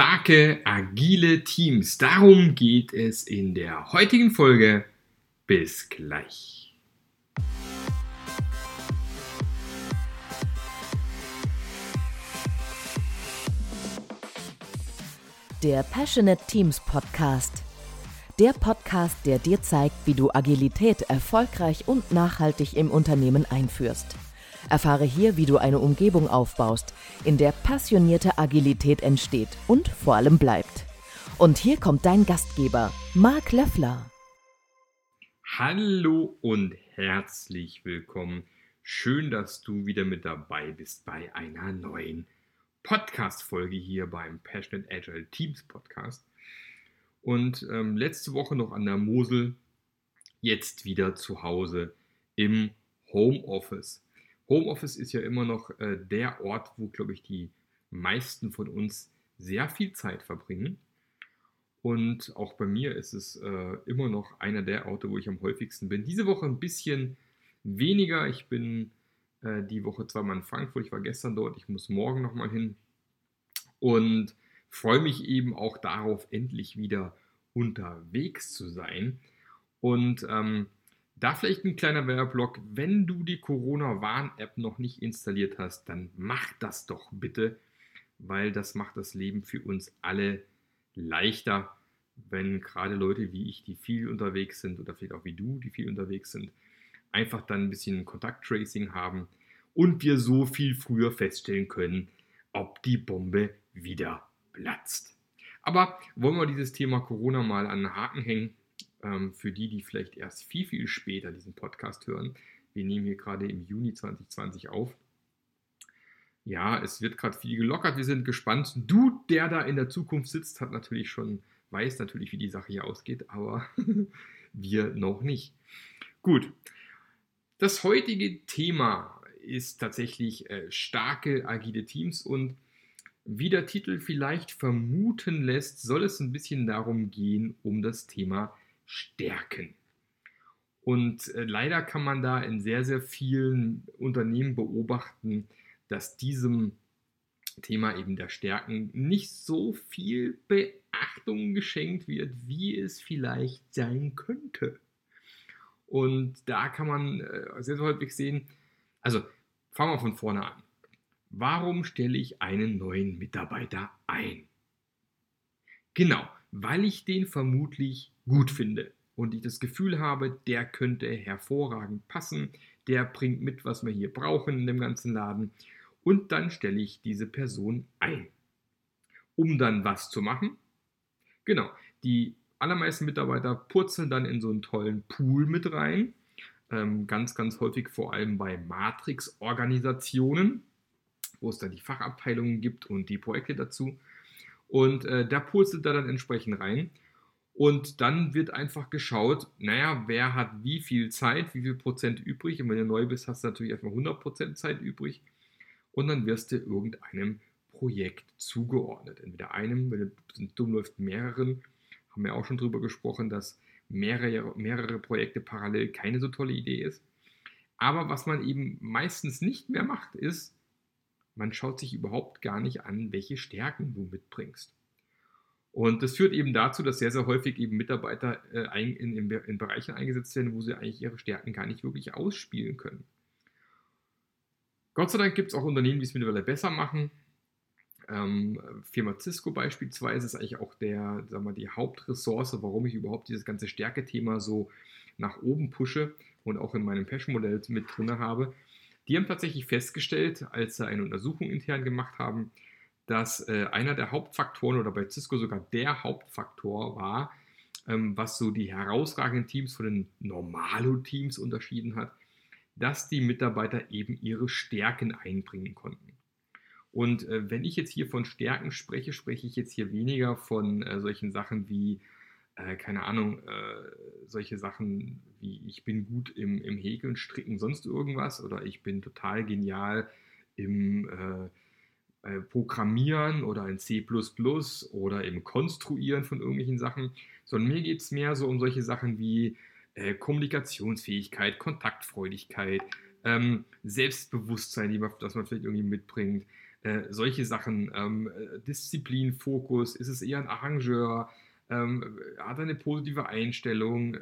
Starke, agile Teams. Darum geht es in der heutigen Folge. Bis gleich. Der Passionate Teams Podcast. Der Podcast, der dir zeigt, wie du Agilität erfolgreich und nachhaltig im Unternehmen einführst. Erfahre hier, wie du eine Umgebung aufbaust, in der passionierte Agilität entsteht und vor allem bleibt. Und hier kommt dein Gastgeber, Marc Löffler. Hallo und herzlich willkommen. Schön, dass du wieder mit dabei bist bei einer neuen Podcast-Folge hier beim Passionate Agile Teams Podcast. Und ähm, letzte Woche noch an der Mosel, jetzt wieder zu Hause im Homeoffice. Homeoffice ist ja immer noch äh, der Ort, wo, glaube ich, die meisten von uns sehr viel Zeit verbringen. Und auch bei mir ist es äh, immer noch einer der Orte, wo ich am häufigsten bin. Diese Woche ein bisschen weniger. Ich bin äh, die Woche zweimal in Frankfurt. Ich war gestern dort. Ich muss morgen nochmal hin. Und freue mich eben auch darauf, endlich wieder unterwegs zu sein. Und ähm, da vielleicht ein kleiner Werbeblock. Wenn du die Corona-Warn-App noch nicht installiert hast, dann mach das doch bitte, weil das macht das Leben für uns alle leichter, wenn gerade Leute wie ich, die viel unterwegs sind oder vielleicht auch wie du, die viel unterwegs sind, einfach dann ein bisschen Kontakttracing haben und wir so viel früher feststellen können, ob die Bombe wieder platzt. Aber wollen wir dieses Thema Corona mal an den Haken hängen ähm, für die, die vielleicht erst viel, viel später diesen Podcast hören. Wir nehmen hier gerade im Juni 2020 auf. Ja, es wird gerade viel gelockert. Wir sind gespannt. Du, der da in der Zukunft sitzt, hat natürlich schon, weiß natürlich, wie die Sache hier ausgeht, aber wir noch nicht. Gut. Das heutige Thema ist tatsächlich äh, starke agile Teams und wie der Titel vielleicht vermuten lässt, soll es ein bisschen darum gehen, um das Thema stärken. Und äh, leider kann man da in sehr, sehr vielen Unternehmen beobachten, dass diesem Thema eben der Stärken nicht so viel Beachtung geschenkt wird, wie es vielleicht sein könnte. Und da kann man äh, sehr, sehr häufig sehen, also fangen wir von vorne an. Warum stelle ich einen neuen Mitarbeiter ein? Genau, weil ich den vermutlich gut finde und ich das Gefühl habe, der könnte hervorragend passen, der bringt mit, was wir hier brauchen in dem ganzen Laden und dann stelle ich diese Person ein. Um dann was zu machen? Genau, die allermeisten Mitarbeiter purzeln dann in so einen tollen Pool mit rein. Ähm, ganz, ganz häufig vor allem bei Matrix-Organisationen, wo es dann die Fachabteilungen gibt und die Projekte dazu. Und äh, da purzelt er dann entsprechend rein. Und dann wird einfach geschaut, naja, wer hat wie viel Zeit, wie viel Prozent übrig. Und wenn du neu bist, hast du natürlich erstmal 100 Prozent Zeit übrig. Und dann wirst du irgendeinem Projekt zugeordnet. Entweder einem, wenn es dumm läuft, mehreren. Haben wir auch schon drüber gesprochen, dass mehrere, mehrere Projekte parallel keine so tolle Idee ist. Aber was man eben meistens nicht mehr macht, ist, man schaut sich überhaupt gar nicht an, welche Stärken du mitbringst. Und das führt eben dazu, dass sehr, sehr häufig eben Mitarbeiter äh, in, in, in, Bereichen eingesetzt werden, wo sie eigentlich ihre Stärken gar nicht wirklich ausspielen können. Gott sei Dank gibt es auch Unternehmen, die es mittlerweile besser machen. Ähm, Firma Cisco beispielsweise ist eigentlich auch der, sagen wir, die Hauptressource, warum ich überhaupt dieses ganze Stärke-Thema so nach oben pushe und auch in meinem Passion-Modell mit drin habe. Die haben tatsächlich festgestellt, als sie eine Untersuchung intern gemacht haben, dass äh, einer der Hauptfaktoren oder bei Cisco sogar der Hauptfaktor war, ähm, was so die herausragenden Teams von den Normalo-Teams unterschieden hat, dass die Mitarbeiter eben ihre Stärken einbringen konnten. Und äh, wenn ich jetzt hier von Stärken spreche, spreche ich jetzt hier weniger von äh, solchen Sachen wie äh, keine Ahnung, äh, solche Sachen wie ich bin gut im, im Häkeln, Stricken, sonst irgendwas oder ich bin total genial im äh, Programmieren oder in C oder im Konstruieren von irgendwelchen Sachen, sondern mir geht es mehr so um solche Sachen wie äh, Kommunikationsfähigkeit, Kontaktfreudigkeit, ähm, Selbstbewusstsein, die das man vielleicht irgendwie mitbringt, Äh, solche Sachen, ähm, äh, Disziplin, Fokus, ist es eher ein Arrangeur, ähm, hat er eine positive Einstellung, äh,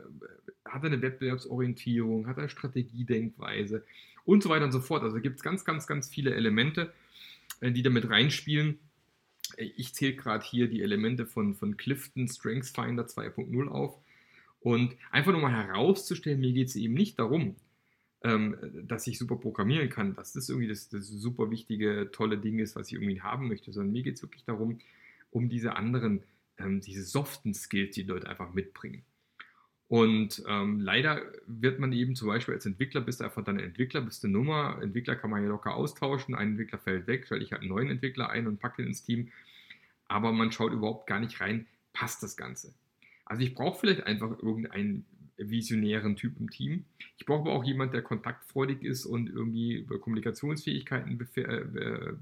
hat er eine Wettbewerbsorientierung, hat er Strategiedenkweise und so weiter und so fort. Also gibt es ganz, ganz, ganz viele Elemente, äh, die damit reinspielen. Ich zähle gerade hier die Elemente von, von Clifton Strengths Finder 2.0 auf. Und einfach nur mal herauszustellen, mir geht es eben nicht darum, ähm, dass ich super programmieren kann, dass das irgendwie das, das, super wichtige, tolle Ding ist, was ich irgendwie haben möchte, sondern mir geht es wirklich darum, um diese anderen, ähm, diese soften Skills, die Leute einfach mitbringen. Und ähm, leider wird man eben zum Beispiel als Entwickler, bist du einfach dann Entwickler, bist eine Nummer. Entwickler kann man ja locker austauschen. Ein Entwickler fällt weg, stelle ich halt einen neuen Entwickler ein und packe den ins Team. Aber man schaut überhaupt gar nicht rein, passt das Ganze. Also ich brauche vielleicht einfach irgendeinen visionären Typ im Team. Ich brauche aber auch jemanden, der kontaktfreudig ist und irgendwie über Kommunikationsfähigkeiten äh, äh,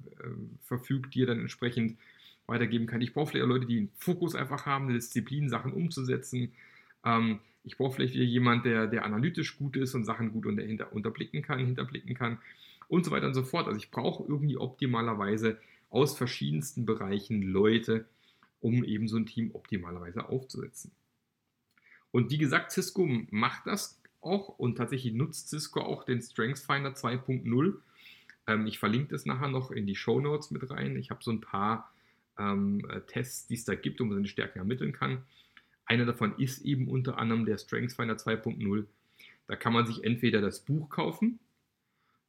verfügt, die er dann entsprechend weitergeben kann. Ich brauche vielleicht auch Leute, die einen Fokus einfach haben, eine Disziplin, Sachen umzusetzen. Ähm, ich brauche vielleicht jemanden, der, der analytisch gut ist und Sachen gut unter, hinter, unterblicken kann, hinterblicken kann und so weiter und so fort. Also ich brauche irgendwie optimalerweise aus verschiedensten Bereichen Leute, um eben so ein Team optimalerweise aufzusetzen. Und wie gesagt, Cisco macht das auch und tatsächlich nutzt Cisco auch den StrengthsFinder 2.0. Ähm, ich verlinke das nachher noch in die Show Notes mit rein. Ich habe so ein paar ähm, Tests, die es da gibt, wo man seine Stärken ermitteln kann. Einer davon ist eben unter anderem der StrengthsFinder 2.0. Da kann man sich entweder das Buch kaufen.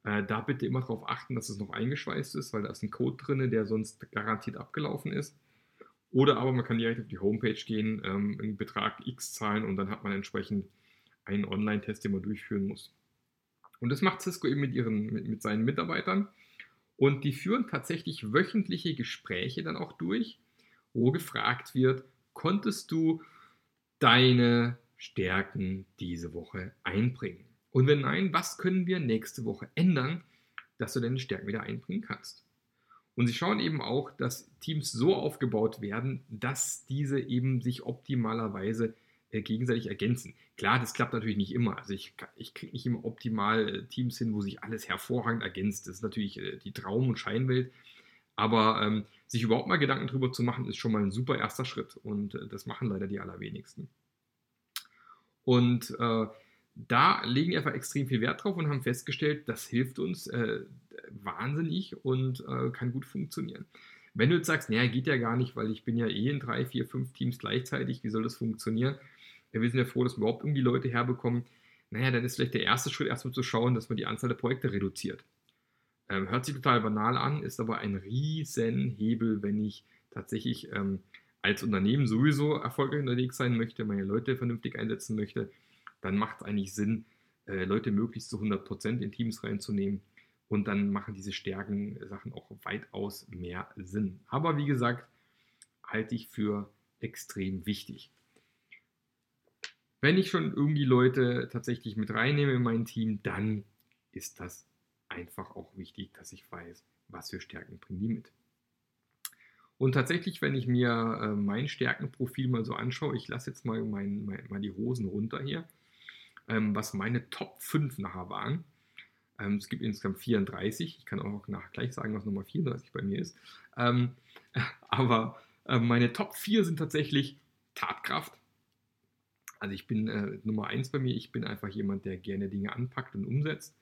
Äh, da bitte immer darauf achten, dass es noch eingeschweißt ist, weil da ist ein Code drin, der sonst garantiert abgelaufen ist. Oder aber man kann direkt auf die Homepage gehen, ähm, einen Betrag X zahlen und dann hat man entsprechend einen Online-Test, den man durchführen muss. Und das macht Cisco eben mit, ihren, mit, mit seinen Mitarbeitern. Und die führen tatsächlich wöchentliche Gespräche dann auch durch, wo gefragt wird, konntest du deine Stärken diese Woche einbringen? Und wenn nein, was können wir nächste Woche ändern, dass du deine Stärken wieder einbringen kannst? Und sie schauen eben auch, dass Teams so aufgebaut werden, dass diese eben sich optimalerweise äh, gegenseitig ergänzen. Klar, das klappt natürlich nicht immer. Also ich, ich kriege nicht immer optimal äh, Teams hin, wo sich alles hervorragend ergänzt. Das ist natürlich äh, die Traum- und Scheinwelt. Aber ähm, sich überhaupt mal Gedanken darüber zu machen, ist schon mal ein super erster Schritt. Und äh, das machen leider die allerwenigsten. Und äh, da legen wir einfach extrem viel Wert drauf und haben festgestellt, das hilft uns äh, wahnsinnig und äh, kann gut funktionieren. Wenn du jetzt sagst, naja, geht ja gar nicht, weil ich bin ja eh in drei, vier, fünf Teams gleichzeitig, wie soll das funktionieren? Ja, wir sind ja froh, dass wir überhaupt irgendwie Leute herbekommen. Naja, dann ist vielleicht der erste Schritt erstmal zu schauen, dass man die Anzahl der Projekte reduziert. Ähm, hört sich total banal an, ist aber ein riesen Hebel, wenn ich tatsächlich ähm, als Unternehmen sowieso erfolgreich unterwegs sein möchte, meine Leute vernünftig einsetzen möchte, dann macht es eigentlich Sinn, äh, Leute möglichst zu 100% in Teams reinzunehmen. Und dann machen diese Stärken-Sachen auch weitaus mehr Sinn. Aber wie gesagt, halte ich für extrem wichtig. Wenn ich schon irgendwie Leute tatsächlich mit reinnehme in mein Team, dann ist das einfach auch wichtig, dass ich weiß, was für Stärken bringen die mit. Und tatsächlich, wenn ich mir äh, mein Stärkenprofil mal so anschaue, ich lasse jetzt mal, mein, mein, mal die Hosen runter hier, ähm, was meine Top 5 nachher waren. Ähm, es gibt insgesamt 34. Ich kann auch nach gleich sagen, was Nummer 34 bei mir ist. Ähm, aber äh, meine Top 4 sind tatsächlich Tatkraft. Also ich bin äh, Nummer 1 bei mir. Ich bin einfach jemand, der gerne Dinge anpackt und umsetzt.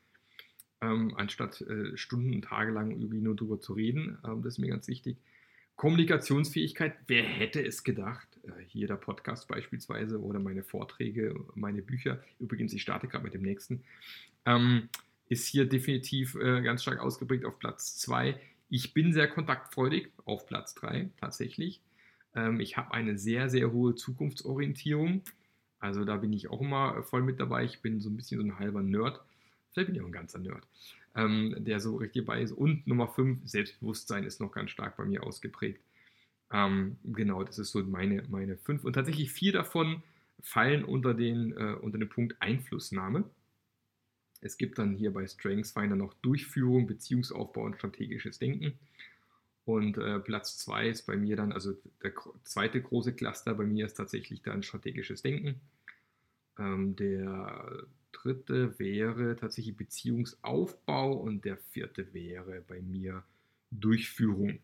Ähm, anstatt äh, Stunden und Tage lang irgendwie nur drüber zu reden. Ähm, das ist mir ganz wichtig. Kommunikationsfähigkeit, wer hätte es gedacht? Äh, hier der Podcast beispielsweise oder meine Vorträge, meine Bücher. Übrigens, ich starte gerade mit dem nächsten. Ähm, ist hier definitiv äh, ganz stark ausgeprägt auf Platz 2. Ich bin sehr kontaktfreudig auf Platz 3 tatsächlich. Ähm, ich habe eine sehr, sehr hohe Zukunftsorientierung. Also da bin ich auch immer voll mit dabei. Ich bin so ein bisschen so ein halber Nerd. Vielleicht bin ich auch ein ganzer Nerd, ähm, der so richtig dabei ist. Und Nummer 5, Selbstbewusstsein ist noch ganz stark bei mir ausgeprägt. Ähm, genau, das ist so meine, meine fünf. Und tatsächlich vier davon fallen unter den, äh, unter den Punkt Einflussnahme. Es gibt dann hier bei StrengthsFinder noch Durchführung, Beziehungsaufbau und strategisches Denken. Und äh, Platz 2 ist bei mir dann, also der zweite große Cluster bei mir ist tatsächlich dann strategisches Denken. Ähm, der dritte wäre tatsächlich Beziehungsaufbau und der vierte wäre bei mir Durchführung.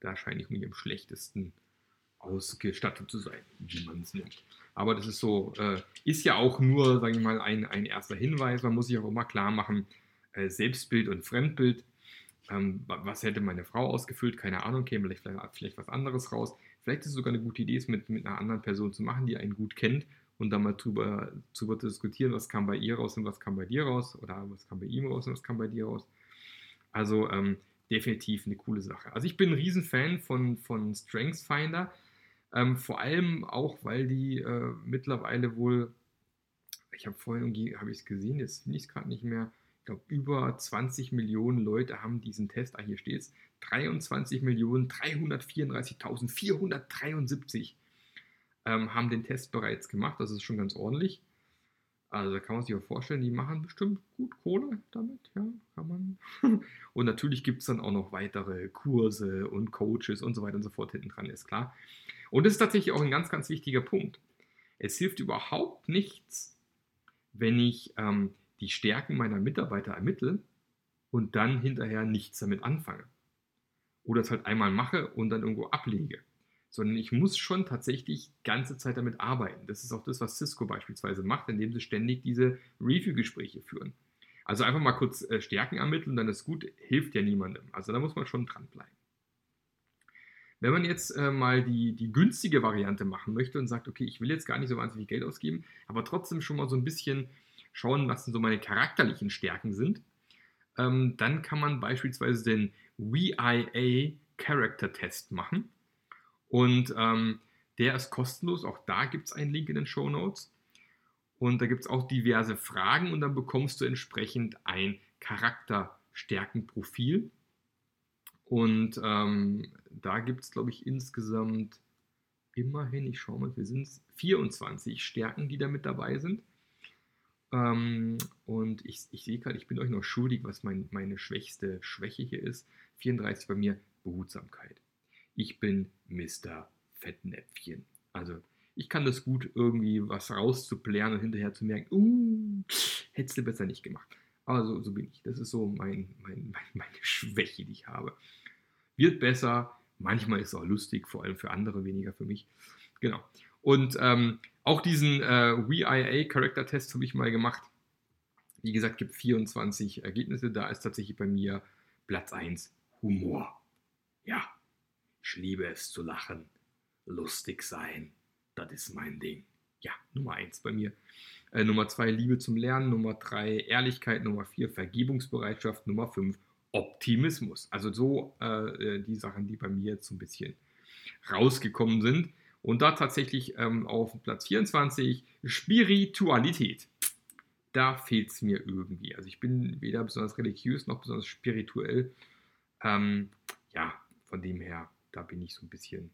Da scheine ich mich am schlechtesten ausgestattet zu sein, wie man es nennt. Aber das ist so, äh, ist ja auch nur, sage ich mal, ein, ein erster Hinweis. Man muss sich auch immer klar machen, äh, Selbstbild und Fremdbild. Ähm, was hätte meine Frau ausgefüllt? Keine Ahnung, käme vielleicht, vielleicht was anderes raus. Vielleicht ist es sogar eine gute Idee, es mit, mit einer anderen Person zu machen, die einen gut kennt und dann mal drüber, drüber diskutieren, was kam bei ihr raus und was kam bei dir raus oder was kam bei ihm raus und was kam bei dir raus. Also ähm, definitiv eine coole Sache. Also ich bin ein Riesenfan von, von StrengthsFinder, ähm, vor allem auch, weil die äh, mittlerweile wohl, ich habe vorhin irgendwie, habe ich es gesehen, jetzt finde ich es gerade nicht mehr, ich glaube über 20 Millionen Leute haben diesen Test, ah hier steht es, 23.334.473 ähm, haben den Test bereits gemacht. Das ist schon ganz ordentlich. Also da kann man sich auch vorstellen, die machen bestimmt gut Kohle damit, ja, kann man. und natürlich gibt es dann auch noch weitere Kurse und Coaches und so weiter und so fort hinten dran, ist klar. Und das ist tatsächlich auch ein ganz, ganz wichtiger Punkt. Es hilft überhaupt nichts, wenn ich ähm, die Stärken meiner Mitarbeiter ermittle und dann hinterher nichts damit anfange. Oder es halt einmal mache und dann irgendwo ablege sondern ich muss schon tatsächlich ganze Zeit damit arbeiten. Das ist auch das, was Cisco beispielsweise macht, indem sie ständig diese Review-Gespräche führen. Also einfach mal kurz äh, Stärken ermitteln, dann ist gut, hilft ja niemandem. Also da muss man schon dranbleiben. Wenn man jetzt äh, mal die, die günstige Variante machen möchte und sagt, okay, ich will jetzt gar nicht so wahnsinnig Geld ausgeben, aber trotzdem schon mal so ein bisschen schauen, was denn so meine charakterlichen Stärken sind, ähm, dann kann man beispielsweise den VIA Character Test machen. Und ähm, der ist kostenlos. Auch da gibt es einen Link in den Show Notes. Und da gibt es auch diverse Fragen und dann bekommst du entsprechend ein Charakterstärkenprofil. Und ähm, da gibt es, glaube ich, insgesamt immerhin, ich schaue mal, wir sind 24 Stärken, die da mit dabei sind. Ähm, und ich, ich sehe gerade, ich bin euch noch schuldig, was mein, meine schwächste Schwäche hier ist. 34 bei mir Behutsamkeit ich bin Mr. Fettnäpfchen. Also ich kann das gut, irgendwie was rauszuplären und hinterher zu merken, uh, hättest du besser nicht gemacht. Aber so, so bin ich. Das ist so mein, mein, mein, meine Schwäche, die ich habe. Wird besser. Manchmal ist es auch lustig, vor allem für andere, weniger für mich. Genau. Und ähm, auch diesen äh, WIA Character Test habe ich mal gemacht. Wie gesagt, gibt 24 Ergebnisse. Da ist tatsächlich bei mir Platz 1 Humor. Ja, ich liebe es zu lachen. Lustig sein, das ist mein Ding. Ja, Nummer eins bei mir. Äh, Nummer zwei, Liebe zum Lernen. Nummer drei, Ehrlichkeit. Nummer vier, Vergebungsbereitschaft. Nummer fünf, Optimismus. Also so äh, äh, die Sachen, die bei mir jetzt so ein bisschen rausgekommen sind. Und da tatsächlich ähm, auf Platz 24 Spiritualität. Da fehlt es mir irgendwie. Also ich bin weder besonders religiös noch besonders spirituell. Ähm, ja, von dem her da bin ich so ein bisschen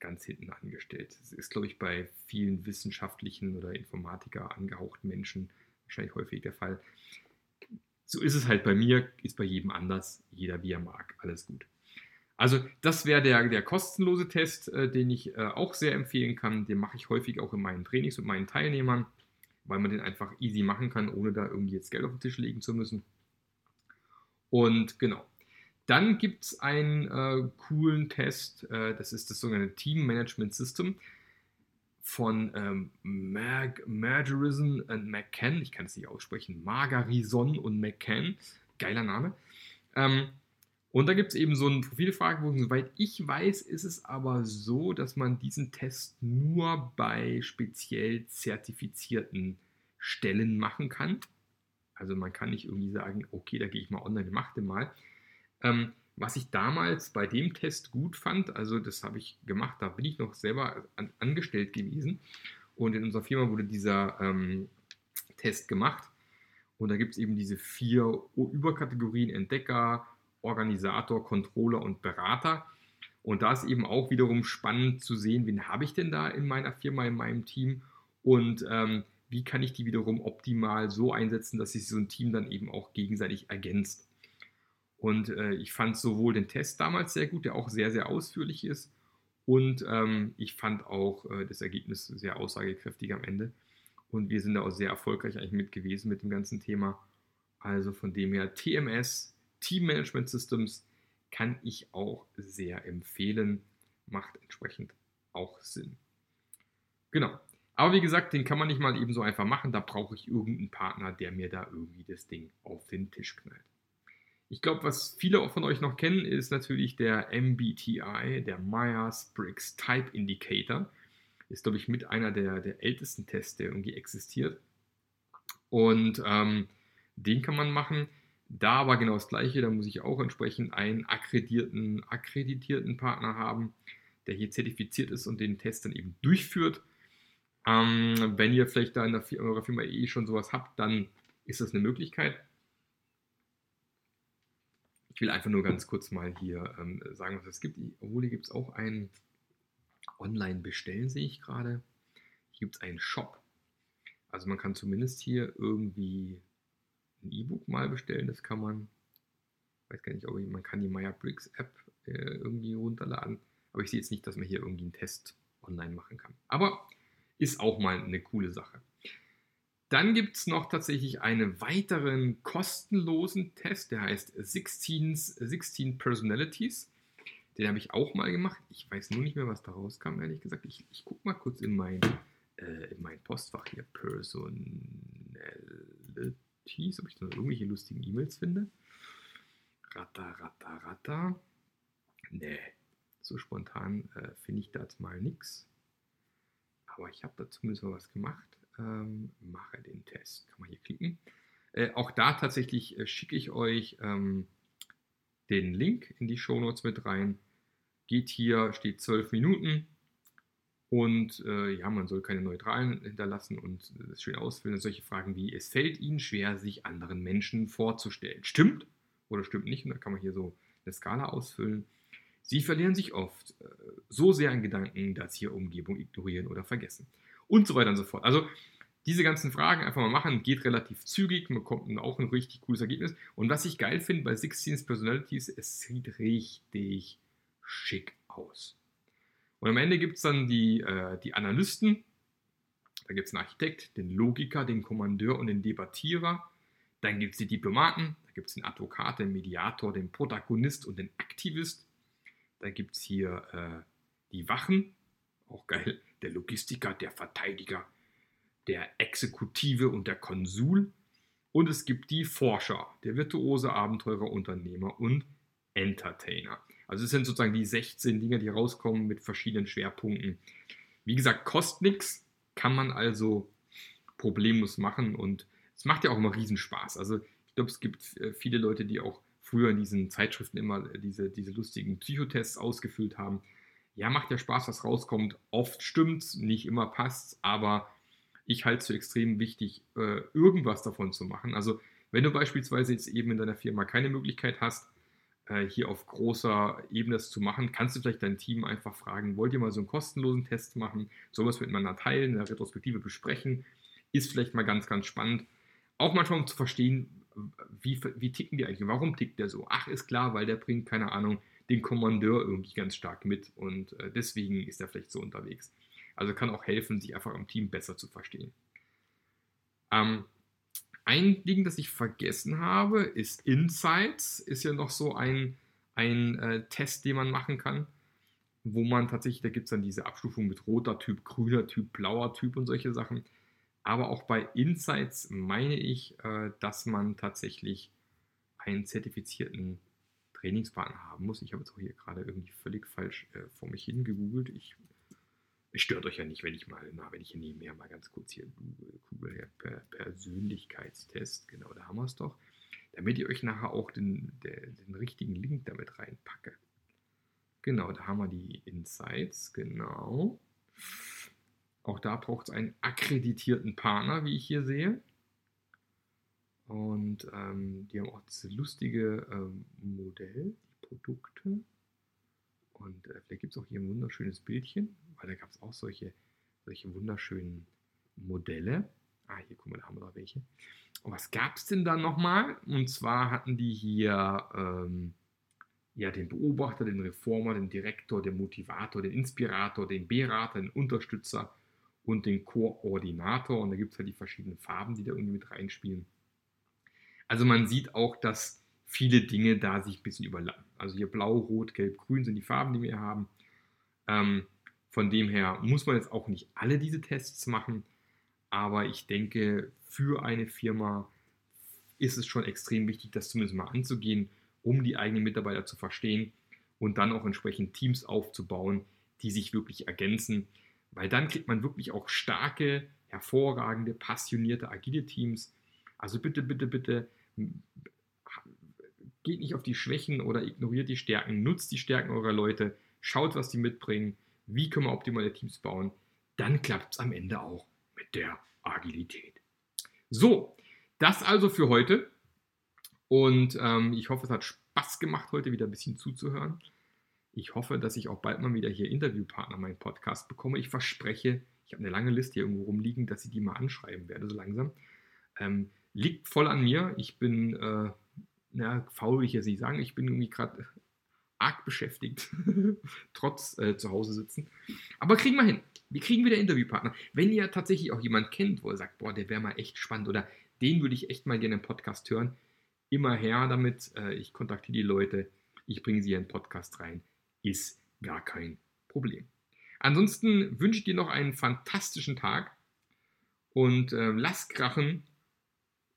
ganz hinten angestellt. Das ist, glaube ich, bei vielen wissenschaftlichen oder Informatiker angehauchten Menschen wahrscheinlich häufig der Fall. So ist es halt bei mir, ist bei jedem anders, jeder wie er mag, alles gut. Also das wäre der, der kostenlose Test, äh, den ich äh, auch sehr empfehlen kann. Den mache ich häufig auch in meinen Trainings mit meinen Teilnehmern, weil man den einfach easy machen kann, ohne da irgendwie jetzt Geld auf den Tisch legen zu müssen. Und genau, dann gibt es einen äh, coolen Test, äh, das ist das sogenannte Team Management System von ähm, Mag Margerism und McCann. Ich kann es nicht aussprechen. Margarison und McCann. Geiler Name. Ähm, und da gibt es eben so einen Profilfragebogen. Soweit ich weiß, ist es aber so, dass man diesen Test nur bei speziell zertifizierten Stellen machen kann. Also man kann nicht irgendwie sagen, okay, da gehe ich mal online und mache den mal. Ähm, was ich damals bei dem Test gut fand, also das habe ich gemacht, da bin ich noch selber an, angestellt gewesen und in unserer Firma wurde dieser ähm, Test gemacht und da gibt es eben diese vier Überkategorien Entdecker, Organisator, Controller und Berater. Und da ist eben auch wiederum spannend zu sehen, wen habe ich denn da in meiner Firma, in meinem Team und ähm, wie kann ich die wiederum optimal so einsetzen, dass sich so ein Team dann eben auch gegenseitig ergänzt. Und äh, ich fand sowohl den Test damals sehr gut, der auch sehr, sehr ausführlich ist. Und ähm, ich fand auch äh, das Ergebnis sehr aussagekräftig am Ende. Und wir sind da auch sehr erfolgreich eigentlich mit gewesen mit dem ganzen Thema. Also von dem her TMS, Team Management Systems, kann ich auch sehr empfehlen. Macht entsprechend auch Sinn. Genau. Aber wie gesagt, den kann man nicht mal eben so einfach machen. Da brauche ich irgendeinen Partner, der mir da irgendwie das Ding auf den Tisch knallt. Ich glaube, was viele von euch noch kennen, ist natürlich der MBTI, der Myers-Briggs Type Indicator. Ist, glaube ich, mit einer der, der ältesten Tests, der irgendwie existiert. Und ähm, den kann man machen. Da aber genau das Gleiche, da muss ich auch entsprechend einen akkreditierten, akkreditierten Partner haben, der hier zertifiziert ist und den Test dann eben durchführt. Ähm, wenn ihr vielleicht da in, der, in eurer Firma eh schon sowas habt, dann ist das eine Möglichkeit. Ich will einfach nur ganz kurz mal hier ähm, sagen, was es gibt. Obwohl hier gibt es auch ein Online-Bestellen, sehe ich gerade. Hier gibt es einen Shop. Also man kann zumindest hier irgendwie ein E-Book mal bestellen. Das kann man. Weiß gar nicht, ob ich, man kann die Meyer-Briggs App äh, irgendwie runterladen. Aber ich sehe jetzt nicht, dass man hier irgendwie einen Test online machen kann. Aber ist auch mal eine coole Sache. Dann gibt es noch tatsächlich einen weiteren kostenlosen Test, der heißt 16, 16 Personalities. Den habe ich auch mal gemacht. Ich weiß nur nicht mehr, was da rauskam, ehrlich gesagt. Ich, ich gucke mal kurz in mein, äh, in mein Postfach hier. Personalities, ob ich da irgendwelche lustigen E-Mails finde. Ratter, ratter, ratter. Nee, so spontan äh, finde ich da jetzt mal nichts aber ich habe da zumindest mal was gemacht. Ähm, mache den Test. Kann man hier klicken. Äh, auch da tatsächlich äh, schicke ich euch ähm, den Link in die Show Notes mit rein. Geht hier, steht 12 Minuten. Und äh, ja, man soll keine Neutralen hinterlassen und das schön ausfüllen. Solche Fragen wie, es fällt Ihnen schwer, sich anderen Menschen vorzustellen. Stimmt oder stimmt nicht? Und da kann man hier so eine Skala ausfüllen. Sie verlieren sich oft äh, so sehr in Gedanken, dass sie ihre Umgebung ignorieren oder vergessen. Und so weiter und so fort. Also diese ganzen Fragen einfach mal machen, geht relativ zügig, man bekommt auch ein richtig cooles Ergebnis. Und was ich geil finde bei 16 Personalities, es sieht richtig schick aus. Und am Ende gibt es dann die, äh, die Analysten, da gibt es einen Architekt, den Logiker, den Kommandeur und den Debattierer. Dann gibt es die Diplomaten, da gibt es den Advokat, den Mediator, den Protagonist und den Aktivist. Dann gibt es hier äh, die Wachen, auch geil, der Logistiker, der Verteidiger, der Exekutive und der Konsul. Und es gibt die Forscher, der virtuose Abenteurer, Unternehmer und Entertainer. Also es sind sozusagen die 16 Dinge, die rauskommen mit verschiedenen Schwerpunkten. Wie gesagt, kostet nichts, kann man also problemlos machen und es macht ja auch immer Riesenspaß. Also ich glaube, es gibt äh, viele Leute, die auch früher in diesen Zeitschriften immer diese, diese lustigen Psychotests ausgefüllt haben. Ja, macht ja Spaß, was rauskommt. Oft stimmt's, nicht immer passt's, aber ich halte es für extrem wichtig, äh, irgendwas davon zu machen. Also, wenn du beispielsweise jetzt eben in deiner Firma keine Möglichkeit hast, äh, hier auf großer Ebene das zu machen, kannst du vielleicht dein Team einfach fragen, wollt ihr mal so einen kostenlosen Test machen, sowas miteinander teilen, in der Retrospektive besprechen, ist vielleicht mal ganz, ganz spannend. Auch manchmal um zu verstehen, wie, wie ticken die eigentlich? Warum tickt der so? Ach, ist klar, weil der bringt, keine Ahnung, den Kommandeur irgendwie ganz stark mit und äh, deswegen ist er vielleicht so unterwegs. Also kann auch helfen, sich einfach im Team besser zu verstehen. Ähm, ein Ding, das ich vergessen habe, ist Insights. Ist ja noch so ein, ein äh, Test, den man machen kann, wo man tatsächlich, da gibt es dann diese Abstufung mit roter Typ, grüner Typ, blauer Typ und solche Sachen. Aber auch bei Insights meine ich, äh, dass man tatsächlich einen zertifizierten Trainingspartner haben muss. Ich habe jetzt auch hier gerade irgendwie völlig falsch äh, vor mich hingegoogelt. Ich, es stört euch ja nicht, wenn ich mal, na, wenn ich hier nebenher mal ganz kurz hier google, ja, per Persönlichkeitstest, genau, da haben wir es doch. Damit ihr euch nachher auch den, den, den richtigen Link damit reinpacke. Genau, da haben wir die Insights, genau. Auch da braucht es einen akkreditierten Partner, wie ich hier sehe. Und ähm, die haben auch dieses lustige ähm, Modell, die Produkte. Und äh, vielleicht gibt es auch hier ein wunderschönes Bildchen, weil da gab es auch solche, solche wunderschönen Modelle. Ah, hier guck mal, da haben wir da welche. Und was gab es denn da nochmal? Und zwar hatten die hier ähm, ja, den Beobachter, den Reformer, den Direktor, den Motivator, den Inspirator, den Berater, den Unterstützer und den Koordinator. Und da gibt es halt die verschiedenen Farben, die da irgendwie mit reinspielen. Also man sieht auch, dass viele Dinge da sich ein bisschen überlappen. Also hier blau, rot, gelb, grün sind die Farben, die wir hier haben. Ähm, von dem her muss man jetzt auch nicht alle diese Tests machen, aber ich denke, für eine Firma ist es schon extrem wichtig, das zumindest mal anzugehen, um die eigenen Mitarbeiter zu verstehen und dann auch entsprechend Teams aufzubauen, die sich wirklich ergänzen, weil dann kriegt man wirklich auch starke, hervorragende, passionierte, agile Teams. Also bitte, bitte, bitte geht nicht auf die Schwächen oder ignoriert die Stärken, nutzt die Stärken eurer Leute, schaut, was die mitbringen, wie können wir optimale Teams bauen, dann klappt es am Ende auch mit der Agilität. So, das also für heute. Und ähm, ich hoffe, es hat Spaß gemacht, heute wieder ein bisschen zuzuhören. Ich hoffe, dass ich auch bald mal wieder hier Interviewpartner meinen Podcast bekomme. Ich verspreche, ich habe eine lange Liste hier irgendwo rumliegen, dass ich die mal anschreiben werde, so langsam. Ähm, liegt voll an mir. Ich bin, äh, na, faul will ich jetzt nicht sagen, ich bin irgendwie gerade arg beschäftigt, trotz äh, zu Hause sitzen. Aber kriegen wir hin. Wir kriegen wieder Interviewpartner. Wenn ihr tatsächlich auch jemanden kennt, wo ihr sagt, boah, der wäre mal echt spannend oder den würde ich echt mal gerne im Podcast hören, immer her damit. Äh, ich kontaktiere die Leute, ich bringe sie in den Podcast rein. Ist gar kein Problem. Ansonsten wünsche ich dir noch einen fantastischen Tag und äh, lass krachen.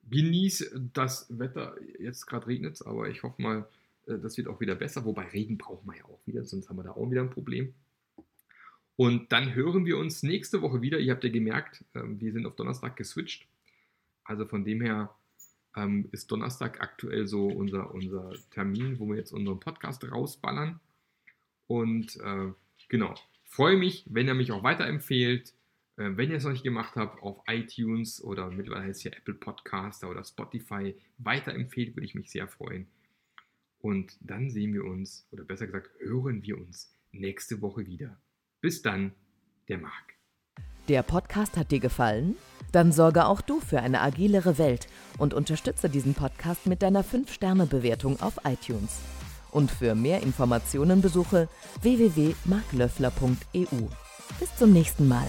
Genieß das Wetter. Jetzt gerade regnet es, aber ich hoffe mal, äh, das wird auch wieder besser. Wobei Regen brauchen wir ja auch wieder, sonst haben wir da auch wieder ein Problem. Und dann hören wir uns nächste Woche wieder. Ihr habt ja gemerkt, ähm, wir sind auf Donnerstag geswitcht. Also von dem her ähm, ist Donnerstag aktuell so unser, unser Termin, wo wir jetzt unseren Podcast rausballern. Und äh, genau, freue mich, wenn ihr mich auch weiterempfehlt. Äh, wenn ihr es noch nicht gemacht habt, auf iTunes oder mittlerweile heißt es ja Apple Podcaster oder Spotify weiterempfehlt, würde ich mich sehr freuen. Und dann sehen wir uns, oder besser gesagt, hören wir uns nächste Woche wieder. Bis dann, der Marc. Der Podcast hat dir gefallen? Dann sorge auch du für eine agilere Welt und unterstütze diesen Podcast mit deiner 5-Sterne-Bewertung auf iTunes. Und für mehr Informationen besuche www.marklöffler.eu. Bis zum nächsten Mal.